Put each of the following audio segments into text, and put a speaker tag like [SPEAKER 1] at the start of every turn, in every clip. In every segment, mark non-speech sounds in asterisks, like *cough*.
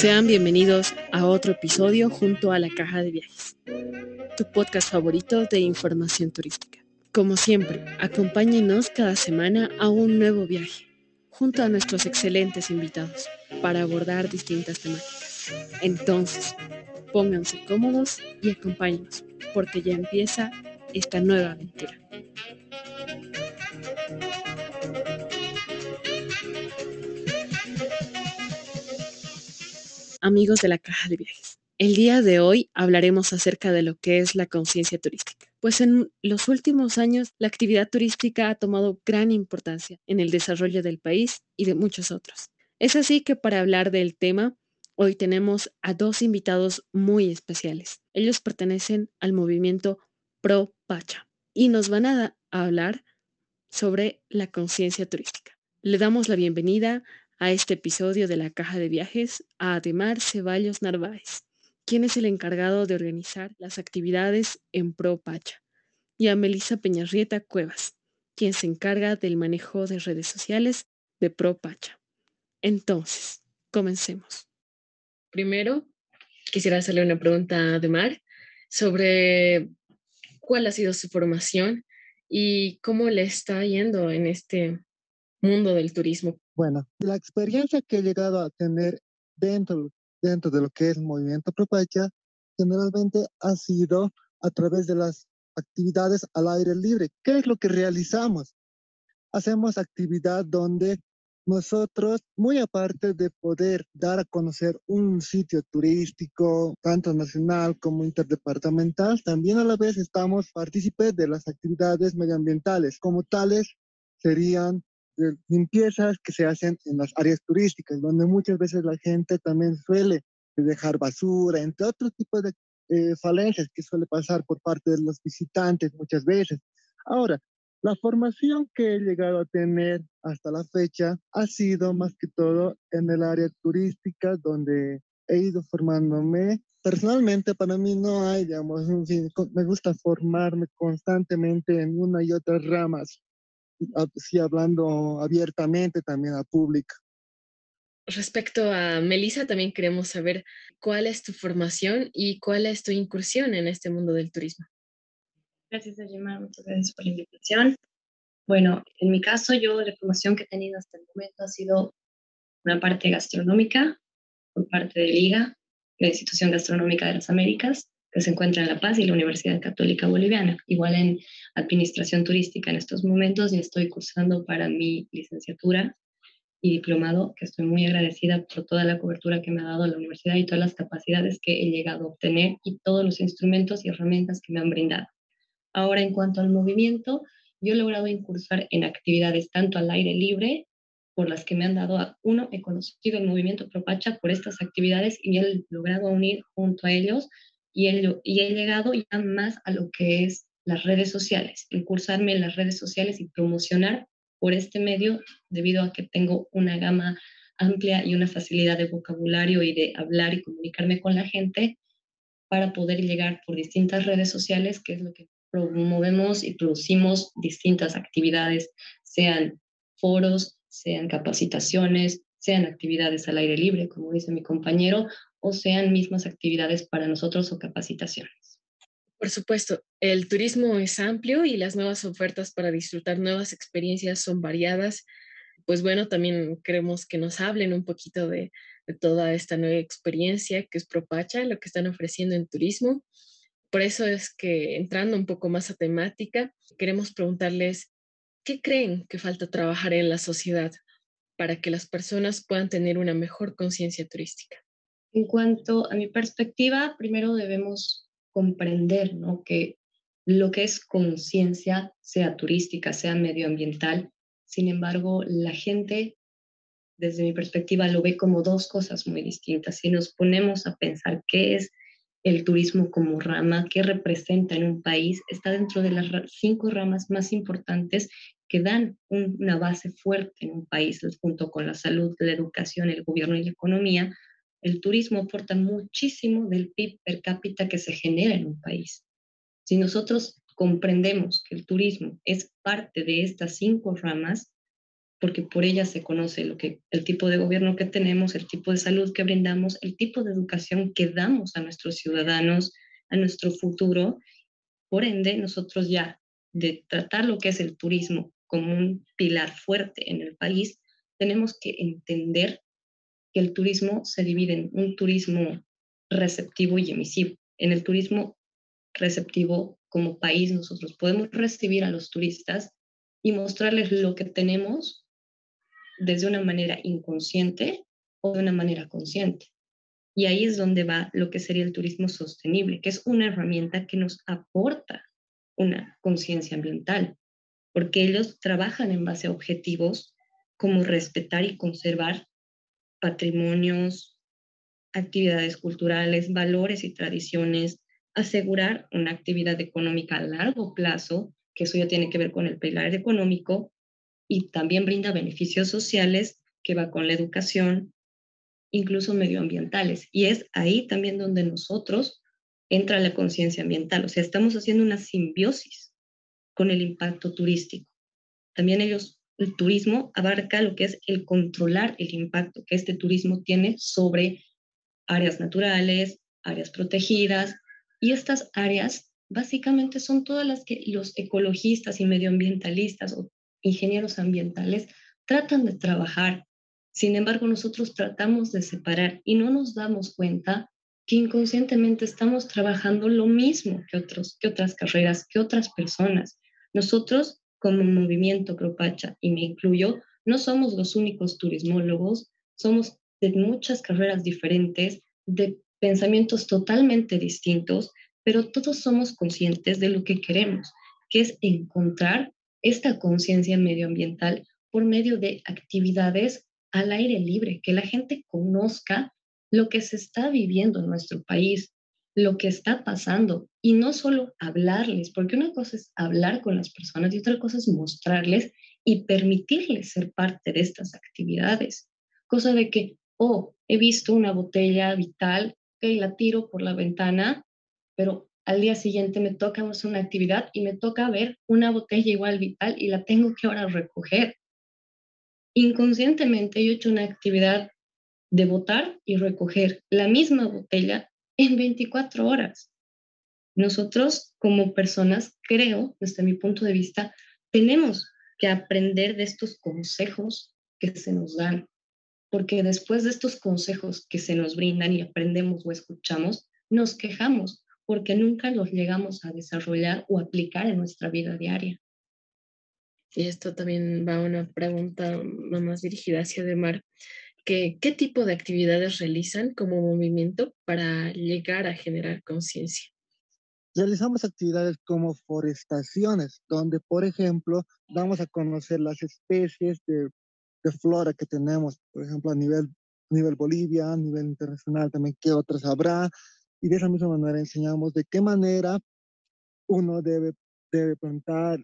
[SPEAKER 1] Sean bienvenidos a otro episodio junto a la Caja de Viajes, tu podcast favorito de información turística. Como siempre, acompáñenos cada semana a un nuevo viaje, junto a nuestros excelentes invitados, para abordar distintas temáticas. Entonces, pónganse cómodos y acompáñenos, porque ya empieza esta nueva aventura. Amigos de la caja de viajes. El día de hoy hablaremos acerca de lo que es la conciencia turística, pues en los últimos años la actividad turística ha tomado gran importancia en el desarrollo del país y de muchos otros. Es así que para hablar del tema, hoy tenemos a dos invitados muy especiales. Ellos pertenecen al movimiento Pro Pacha y nos van a hablar sobre la conciencia turística. Le damos la bienvenida a este episodio de la Caja de Viajes a Ademar Ceballos Narváez, quien es el encargado de organizar las actividades en Pro Pacha, y a Melissa Peñarrieta Cuevas, quien se encarga del manejo de redes sociales de Pro Pacha. Entonces, comencemos. Primero, quisiera hacerle una pregunta a Ademar sobre cuál ha sido su formación y cómo le está yendo en este mundo del turismo.
[SPEAKER 2] Bueno, la experiencia que he llegado a tener dentro, dentro de lo que es movimiento Propacha generalmente ha sido a través de las actividades al aire libre. ¿Qué es lo que realizamos? Hacemos actividad donde nosotros, muy aparte de poder dar a conocer un sitio turístico, tanto nacional como interdepartamental, también a la vez estamos partícipes de las actividades medioambientales. Como tales, serían limpiezas que se hacen en las áreas turísticas, donde muchas veces la gente también suele dejar basura, entre otros tipos de eh, falencias que suele pasar por parte de los visitantes muchas veces. Ahora, la formación que he llegado a tener hasta la fecha ha sido más que todo en el área turística, donde he ido formándome. Personalmente, para mí no hay, digamos, me gusta formarme constantemente en una y otras ramas sí hablando abiertamente también a público.
[SPEAKER 1] Respecto a Melissa, también queremos saber cuál es tu formación y cuál es tu incursión en este mundo del turismo.
[SPEAKER 3] Gracias, Ayema. Muchas gracias por la invitación. Bueno, en mi caso, yo la formación que he tenido hasta el momento ha sido una parte gastronómica por parte de Liga, la Institución Gastronómica de las Américas, que se encuentra en La Paz y la Universidad Católica Boliviana. Igual en Administración Turística en estos momentos y estoy cursando para mi licenciatura y diplomado, que estoy muy agradecida por toda la cobertura que me ha dado la universidad y todas las capacidades que he llegado a obtener y todos los instrumentos y herramientas que me han brindado. Ahora, en cuanto al movimiento, yo he logrado incursar en actividades tanto al aire libre, por las que me han dado, uno, he conocido el movimiento Propacha por estas actividades y he logrado unir junto a ellos y he, y he llegado ya más a lo que es las redes sociales, incursarme en las redes sociales y promocionar por este medio debido a que tengo una gama amplia y una facilidad de vocabulario y de hablar y comunicarme con la gente para poder llegar por distintas redes sociales, que es lo que promovemos y producimos distintas actividades, sean foros, sean capacitaciones, sean actividades al aire libre, como dice mi compañero, o sean mismas actividades para nosotros o capacitaciones.
[SPEAKER 1] Por supuesto, el turismo es amplio y las nuevas ofertas para disfrutar nuevas experiencias son variadas. Pues bueno, también queremos que nos hablen un poquito de, toda esta nueva experiencia que es Propacha, lo que están ofreciendo en turismo. Por eso es que entrando un poco más a temática, queremos preguntarles, ¿qué creen que falta trabajar en la sociedad para que las personas puedan tener una mejor conciencia turística?
[SPEAKER 3] En cuanto a mi perspectiva, primero debemos comprender ¿no? que lo que es conciencia, sea turística, sea medioambiental, sin embargo, la gente, desde mi perspectiva, lo ve como dos cosas muy distintas. Si nos ponemos a pensar qué es el turismo como rama, qué representa en un país, está dentro de las cinco ramas más importantes que dan una base fuerte en un país, junto con la salud, la educación, el gobierno y la economía, el turismo aporta muchísimo del PIB per cápita que se genera en un país. Si nosotros comprendemos que el turismo es parte de estas cinco ramas, porque por ella se conoce lo que, el tipo de gobierno que tenemos, el tipo de salud que brindamos, el tipo de educación que damos a nuestros ciudadanos, a nuestro futuro. Por ende, nosotros ya de tratar lo que es el turismo como un pilar fuerte en el país, tenemos que entender que el turismo se divide en un turismo receptivo y emisivo. En el turismo receptivo como país nosotros podemos recibir a los turistas y mostrarles lo que tenemos desde una manera inconsciente o de una manera consciente. Y ahí es donde va lo que sería el turismo sostenible, que es una herramienta que nos aporta una conciencia ambiental, porque ellos trabajan en base a objetivos como respetar y conservar patrimonios, actividades culturales, valores y tradiciones, asegurar una actividad económica a largo plazo, que eso ya tiene que ver con el pilar económico, y también brinda beneficios sociales que va con la educación, incluso medioambientales. Y es ahí también donde nosotros entra la conciencia ambiental. O sea, estamos haciendo una simbiosis con el impacto turístico. También ellos, el turismo abarca lo que es el controlar el impacto que este turismo tiene sobre áreas naturales, áreas protegidas, y estas áreas básicamente son todas las que los ecologistas y medioambientalistas o ingenieros ambientales tratan de trabajar. Sin embargo, nosotros tratamos de separar y no nos damos cuenta que inconscientemente estamos trabajando lo mismo que, otros, que otras carreras, que otras personas. Nosotros, como movimiento Cropacha, y me incluyo, no somos los únicos turismólogos, somos de muchas carreras diferentes, de pensamientos totalmente distintos, pero todos somos conscientes de lo que queremos, que es encontrar esta conciencia medioambiental por medio de actividades al aire libre, que la gente conozca lo que se está viviendo en nuestro país, lo que está pasando, y no solo hablarles, porque una cosa es hablar con las personas y otra cosa es mostrarles y permitirles ser parte de estas actividades. Cosa de que, oh, he visto una botella vital, que la tiro por la ventana, pero al día siguiente me toca hacer una actividad y me toca ver una botella igual vital y la tengo que ahora recoger. Inconscientemente yo he hecho una actividad de botar y recoger la misma botella en 24 horas. Nosotros como personas, creo, desde mi punto de vista, tenemos que aprender de estos consejos que se nos dan, porque después de estos consejos que se nos brindan y aprendemos o escuchamos, nos quejamos porque nunca los llegamos a desarrollar o aplicar en nuestra vida diaria.
[SPEAKER 1] Y esto también va a una pregunta más dirigida hacia Demar. ¿Qué tipo de actividades realizan como movimiento para llegar a generar conciencia?
[SPEAKER 2] Realizamos actividades como forestaciones, donde, por ejemplo, damos a conocer las especies de, de flora que tenemos, por ejemplo, a nivel, a nivel Bolivia, a nivel internacional también, qué otras habrá, y de esa misma manera enseñamos de qué manera uno debe, debe plantar,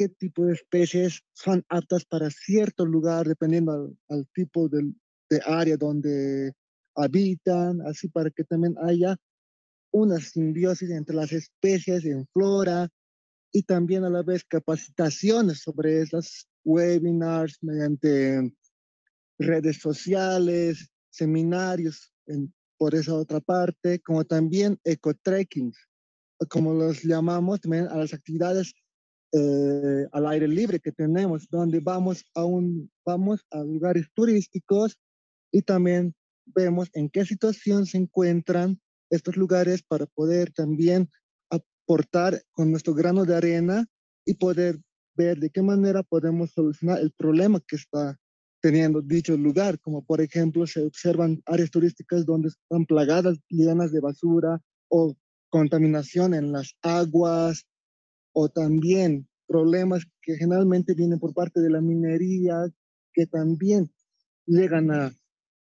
[SPEAKER 2] qué tipo de especies son aptas para cierto lugar, dependiendo al, tipo de, de área donde habitan, así para que también haya una simbiosis entre las especies en flora y también a la vez capacitaciones sobre esas webinars mediante redes sociales, seminarios en, por esa otra parte, como también ecotrekking, como los llamamos también a las actividades eh, al aire libre que tenemos, donde vamos a, un, vamos a lugares turísticos y también vemos en qué situación se encuentran estos lugares para poder también aportar con nuestro grano de arena y poder ver de qué manera podemos solucionar el problema que está teniendo dicho lugar, como por ejemplo se observan áreas turísticas donde están plagadas, llenas de basura o contaminación en las aguas o también problemas que generalmente vienen por parte de la minería que también llegan a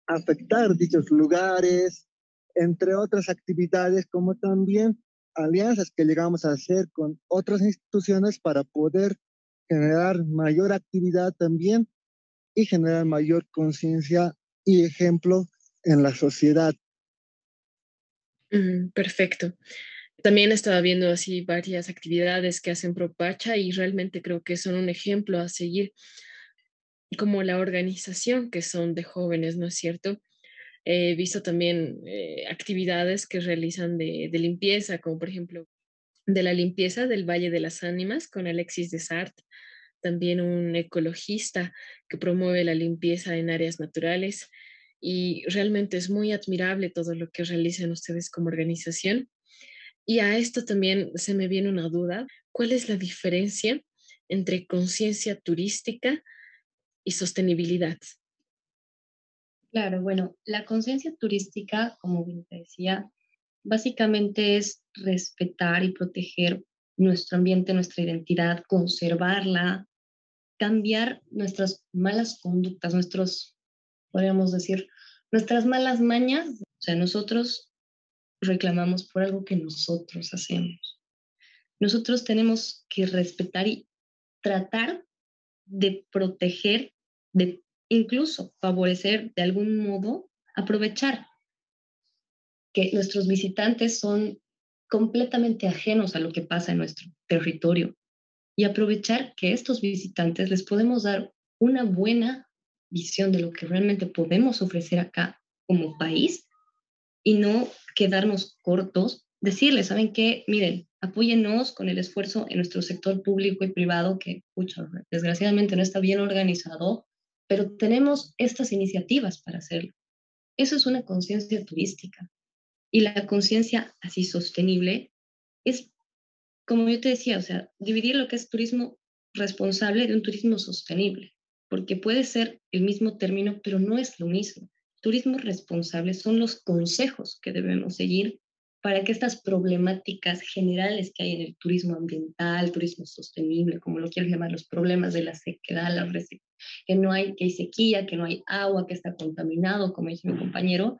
[SPEAKER 2] afectar dichos lugares, entre otras actividades como también alianzas que llegamos a hacer con otras instituciones para poder generar mayor actividad también y generar mayor conciencia y ejemplo en la sociedad.
[SPEAKER 1] Mm, perfecto. También estaba viendo así varias actividades que hacen Propacha y realmente creo que son un ejemplo a seguir. como la organización que son de jóvenes, ¿no es cierto? He visto también eh, actividades que realizan de, de, limpieza, como por ejemplo de la limpieza del Valle de las Ánimas con Alexis Desart, también un ecologista que promueve la limpieza en áreas naturales y realmente es muy admirable todo lo que realizan ustedes como organización. Y a esto también se me viene una duda, ¿cuál es la diferencia entre conciencia turística y sostenibilidad?
[SPEAKER 3] Claro, bueno, la conciencia turística, como bien te decía, básicamente es respetar y proteger nuestro ambiente, nuestra identidad, conservarla, cambiar nuestras malas conductas, nuestros, podríamos decir, nuestras malas mañas. O sea, nosotros reclamamos por algo que nosotros hacemos. Nosotros tenemos que respetar y tratar de proteger, de incluso favorecer de algún modo, aprovechar que nuestros visitantes son completamente ajenos a lo que pasa en nuestro territorio y aprovechar que estos visitantes les podemos dar una buena visión de lo que realmente podemos ofrecer acá como país y no quedarnos cortos, decirles, ¿saben qué? Miren, apóyennos con el esfuerzo en nuestro sector público y privado que, pucha, desgraciadamente no está bien organizado, pero tenemos estas iniciativas para hacerlo. Eso es una conciencia turística. Y la conciencia así sostenible es, como yo te decía, o sea, dividir lo que es turismo responsable de un turismo sostenible, porque puede ser el mismo término, pero no es lo mismo. Turismo responsable son los consejos que debemos seguir para que estas problemáticas generales que hay en el turismo ambiental, turismo sostenible, como lo quieras llamar, los problemas de la sequedad, la que no hay, que hay sequía, que no hay agua, que está contaminado, como dice mi compañero,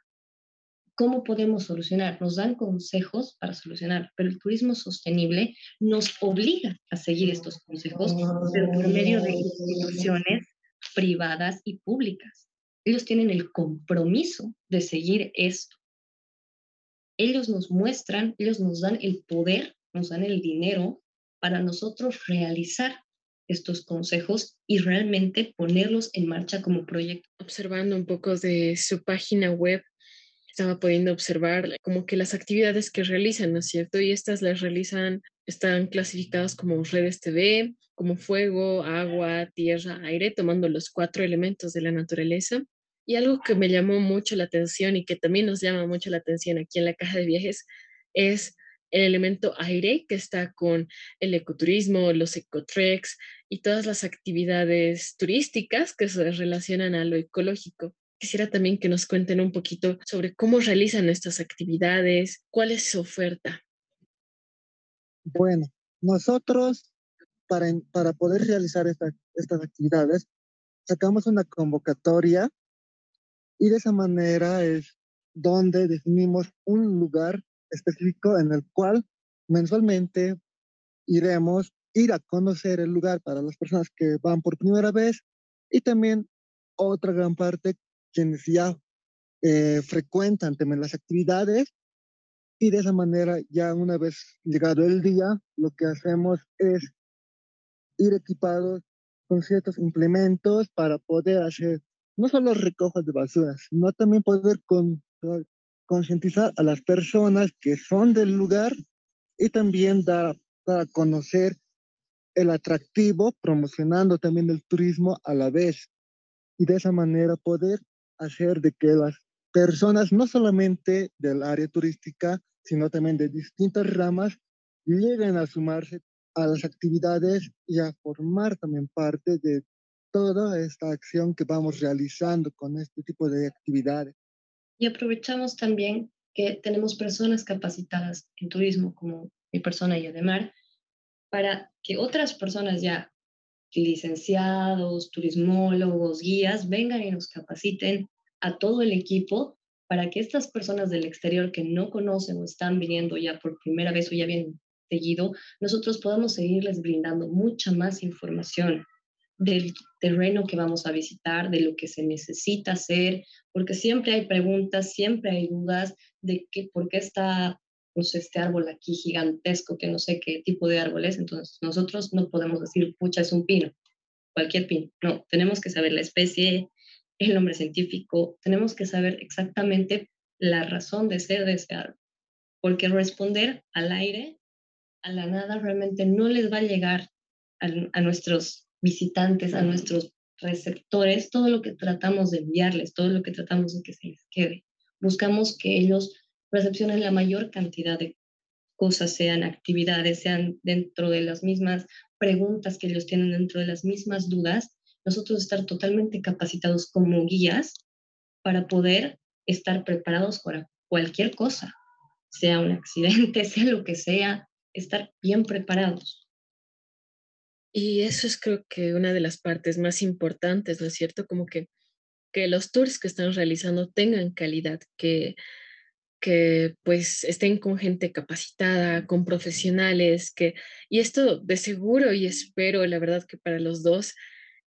[SPEAKER 3] ¿cómo podemos solucionar? Nos dan consejos para solucionar, pero el turismo sostenible nos obliga a seguir estos consejos por medio de instituciones privadas y públicas. Ellos tienen el compromiso de seguir esto ellos nos muestran, ellos nos dan el poder, nos dan el dinero para nosotros realizar estos consejos y realmente ponerlos en marcha como proyecto.
[SPEAKER 1] Observando un poco de su página web, estaba pudiendo observar como que las actividades que realizan, ¿no es cierto? Y estas las realizan, están clasificadas como redes TV, como fuego, agua, tierra, aire, tomando los cuatro elementos de la naturaleza. Y algo que me llamó mucho la atención y que también nos llama mucho la atención aquí en la caja de viajes es el elemento aire que está con el ecoturismo, los ecotreks y todas las actividades turísticas que se relacionan a lo ecológico. Quisiera también que nos cuenten un poquito sobre cómo realizan estas actividades, cuál es su oferta.
[SPEAKER 2] Bueno, nosotros para, para poder realizar estas actividades sacamos una convocatoria y de esa manera es donde definimos un lugar específico en el cual mensualmente iremos ir a conocer el lugar para las personas que van por primera vez y también otra gran parte quienes ya eh, frecuentan también las actividades y de esa manera ya una vez llegado el día lo que hacemos es ir equipados con ciertos implementos para poder hacer no solo recojos de basura, sino también poder concientizar a las personas que son del lugar y también dar, a conocer el atractivo, promocionando también el turismo a la vez. Y de esa manera poder hacer de que las personas, no solamente del área turística, sino también de distintas ramas, lleguen a sumarse a las actividades y a formar también parte de toda esta acción que vamos realizando con este tipo de actividades.
[SPEAKER 3] Y aprovechamos también que tenemos personas capacitadas en turismo, como mi persona y Ademar, para que otras personas ya licenciados, turismólogos, guías, vengan y nos capaciten a todo el equipo para que estas personas del exterior que no conocen o están viniendo ya por primera vez o ya vienen seguido, nosotros podamos seguirles brindando mucha más información del terreno que vamos a visitar, de lo que se necesita hacer, porque siempre hay preguntas, siempre hay dudas de que, por qué está sé, este árbol aquí gigantesco, que no sé qué tipo de árbol es, entonces nosotros no podemos decir, pucha, es un pino. cualquier pin. No, tenemos que saber la especie, el nombre científico, tenemos que saber exactamente la razón de ser de ese árbol, porque responder al aire, a la nada, realmente no les va a llegar a, a nuestros visitantes, a nuestros receptores, todo lo que tratamos de enviarles, todo lo que tratamos de que se les quede. Buscamos que ellos recepcionen la mayor cantidad de cosas, sean actividades, sean dentro de las mismas preguntas que ellos tienen, dentro de las mismas dudas, nosotros estar totalmente capacitados como guías para poder estar preparados para cualquier cosa, sea un accidente, *laughs* sea lo que sea, estar bien preparados.
[SPEAKER 1] Y eso es creo que una de las partes más importantes, ¿no es cierto? Como que, que los tours que están realizando tengan calidad, que, que pues estén con gente capacitada, con profesionales, que, y esto de seguro y espero, la verdad que para los dos,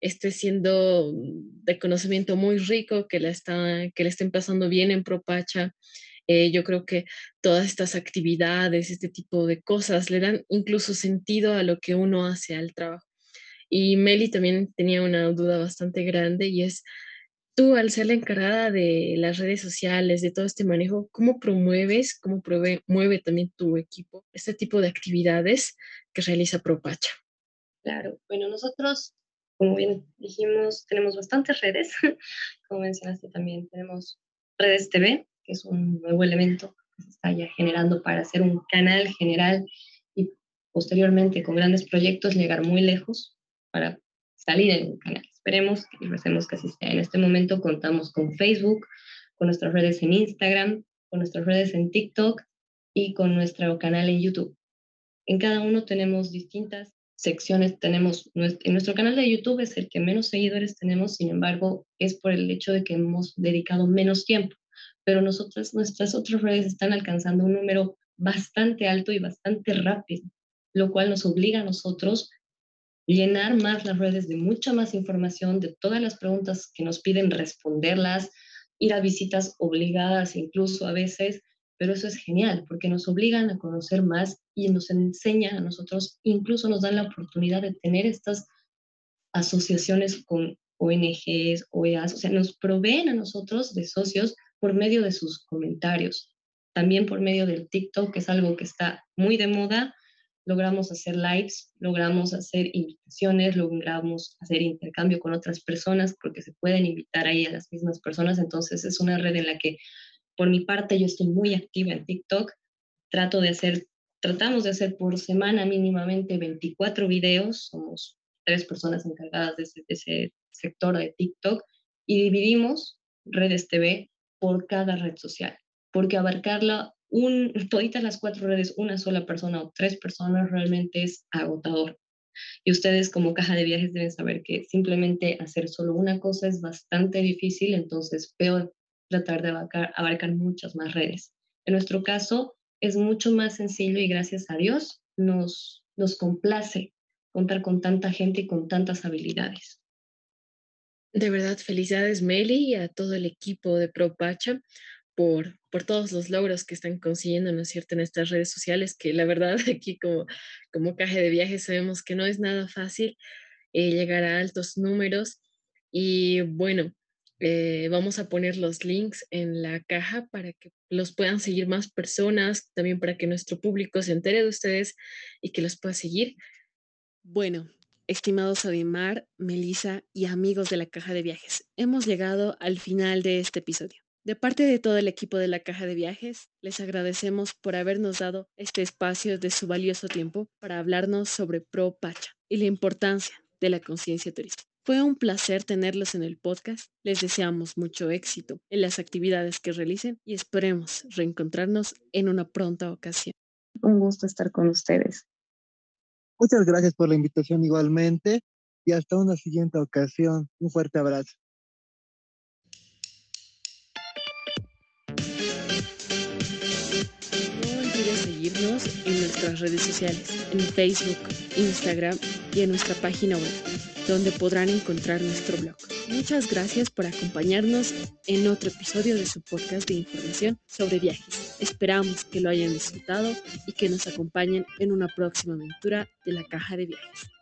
[SPEAKER 1] esté siendo de conocimiento muy rico, que, la está, que le estén pasando bien en Propacha. Eh, yo creo que todas estas actividades, este tipo de cosas, le dan incluso sentido a lo que uno hace al trabajo. Y Meli también tenía una duda bastante grande y es, tú al ser la encargada de las redes sociales, de todo este manejo, ¿cómo promueves, cómo mueve también tu equipo este tipo de actividades que realiza Propacha?
[SPEAKER 3] Claro, bueno, nosotros como bien dijimos, tenemos bastantes redes, *laughs* como mencionaste también, tenemos redes TV, que es un nuevo elemento que se está ya generando para hacer un canal general y posteriormente con grandes proyectos llegar muy lejos para salir en un canal. Esperemos y recemos que así sea. En este momento contamos con Facebook, con nuestras redes en Instagram, con nuestras redes en TikTok y con nuestro canal en YouTube. En cada uno tenemos distintas secciones tenemos, en nuestro canal de YouTube es el que menos seguidores tenemos, sin embargo, es por el hecho de que hemos dedicado menos tiempo, pero nosotras, nuestras otras redes están alcanzando un número bastante alto y bastante rápido, lo cual nos obliga a nosotros llenar más las redes de mucha más información, de todas las preguntas que nos piden responderlas, ir a visitas obligadas incluso a veces, pero eso es genial porque nos obligan a conocer más y nos enseñan a nosotros, incluso nos dan la oportunidad de tener estas asociaciones con ONGs, OEAs, o sea, nos proveen a nosotros de socios por medio de sus comentarios, también por medio del TikTok, que es algo que está muy de moda. Logramos hacer lives, logramos hacer invitaciones, logramos hacer intercambio con otras personas porque se pueden invitar ahí a las mismas personas. Entonces es una red en la que por mi parte, yo estoy muy activa en TikTok. Trato de hacer, tratamos de hacer por semana mínimamente 24 videos. Somos tres personas encargadas de ese, sector de TikTok y dividimos redes TV por cada red social, porque abarcarla un, *laughs* toditas las cuatro redes, una sola persona o tres personas realmente es agotador. Y ustedes como caja de viajes deben saber que simplemente hacer solo una cosa es bastante difícil, entonces peor tratar de abarcar, abarcar muchas más redes. En nuestro caso es mucho más sencillo y gracias a Dios nos, nos complace contar con tanta gente y con tantas habilidades.
[SPEAKER 1] De verdad, felicidades Meli y a todo el equipo de ProPacha por, por todos los logros que están consiguiendo, ¿no es cierto?, en estas redes sociales, que la verdad *laughs* aquí como, como caja de viajes sabemos que no es nada fácil eh, llegar a altos números. Y bueno, eh, vamos a poner los links en la caja para que los puedan seguir más personas, también para que nuestro público se entere de ustedes y que los pueda seguir. Bueno, estimados Adimar, Melissa y amigos de la Caja de Viajes, hemos llegado al final de este episodio. De parte de todo el equipo de la Caja de Viajes, les agradecemos por habernos dado este espacio de su valioso tiempo para hablarnos sobre Pro Pacha y la importancia de la conciencia turística. Fue un placer tenerlos en el podcast. Les deseamos mucho éxito en las actividades que realicen y esperemos reencontrarnos en una pronta ocasión.
[SPEAKER 3] Un gusto estar con ustedes.
[SPEAKER 2] Muchas gracias por la invitación igualmente y hasta una siguiente ocasión. Un fuerte abrazo.
[SPEAKER 1] No olvides seguirnos en nuestras redes sociales, en Facebook, Instagram y en nuestra página web donde podrán encontrar nuestro blog. Muchas gracias por acompañarnos en otro episodio de su podcast de información sobre viajes. Esperamos que lo hayan disfrutado y que nos acompañen en una próxima aventura de la caja de viajes.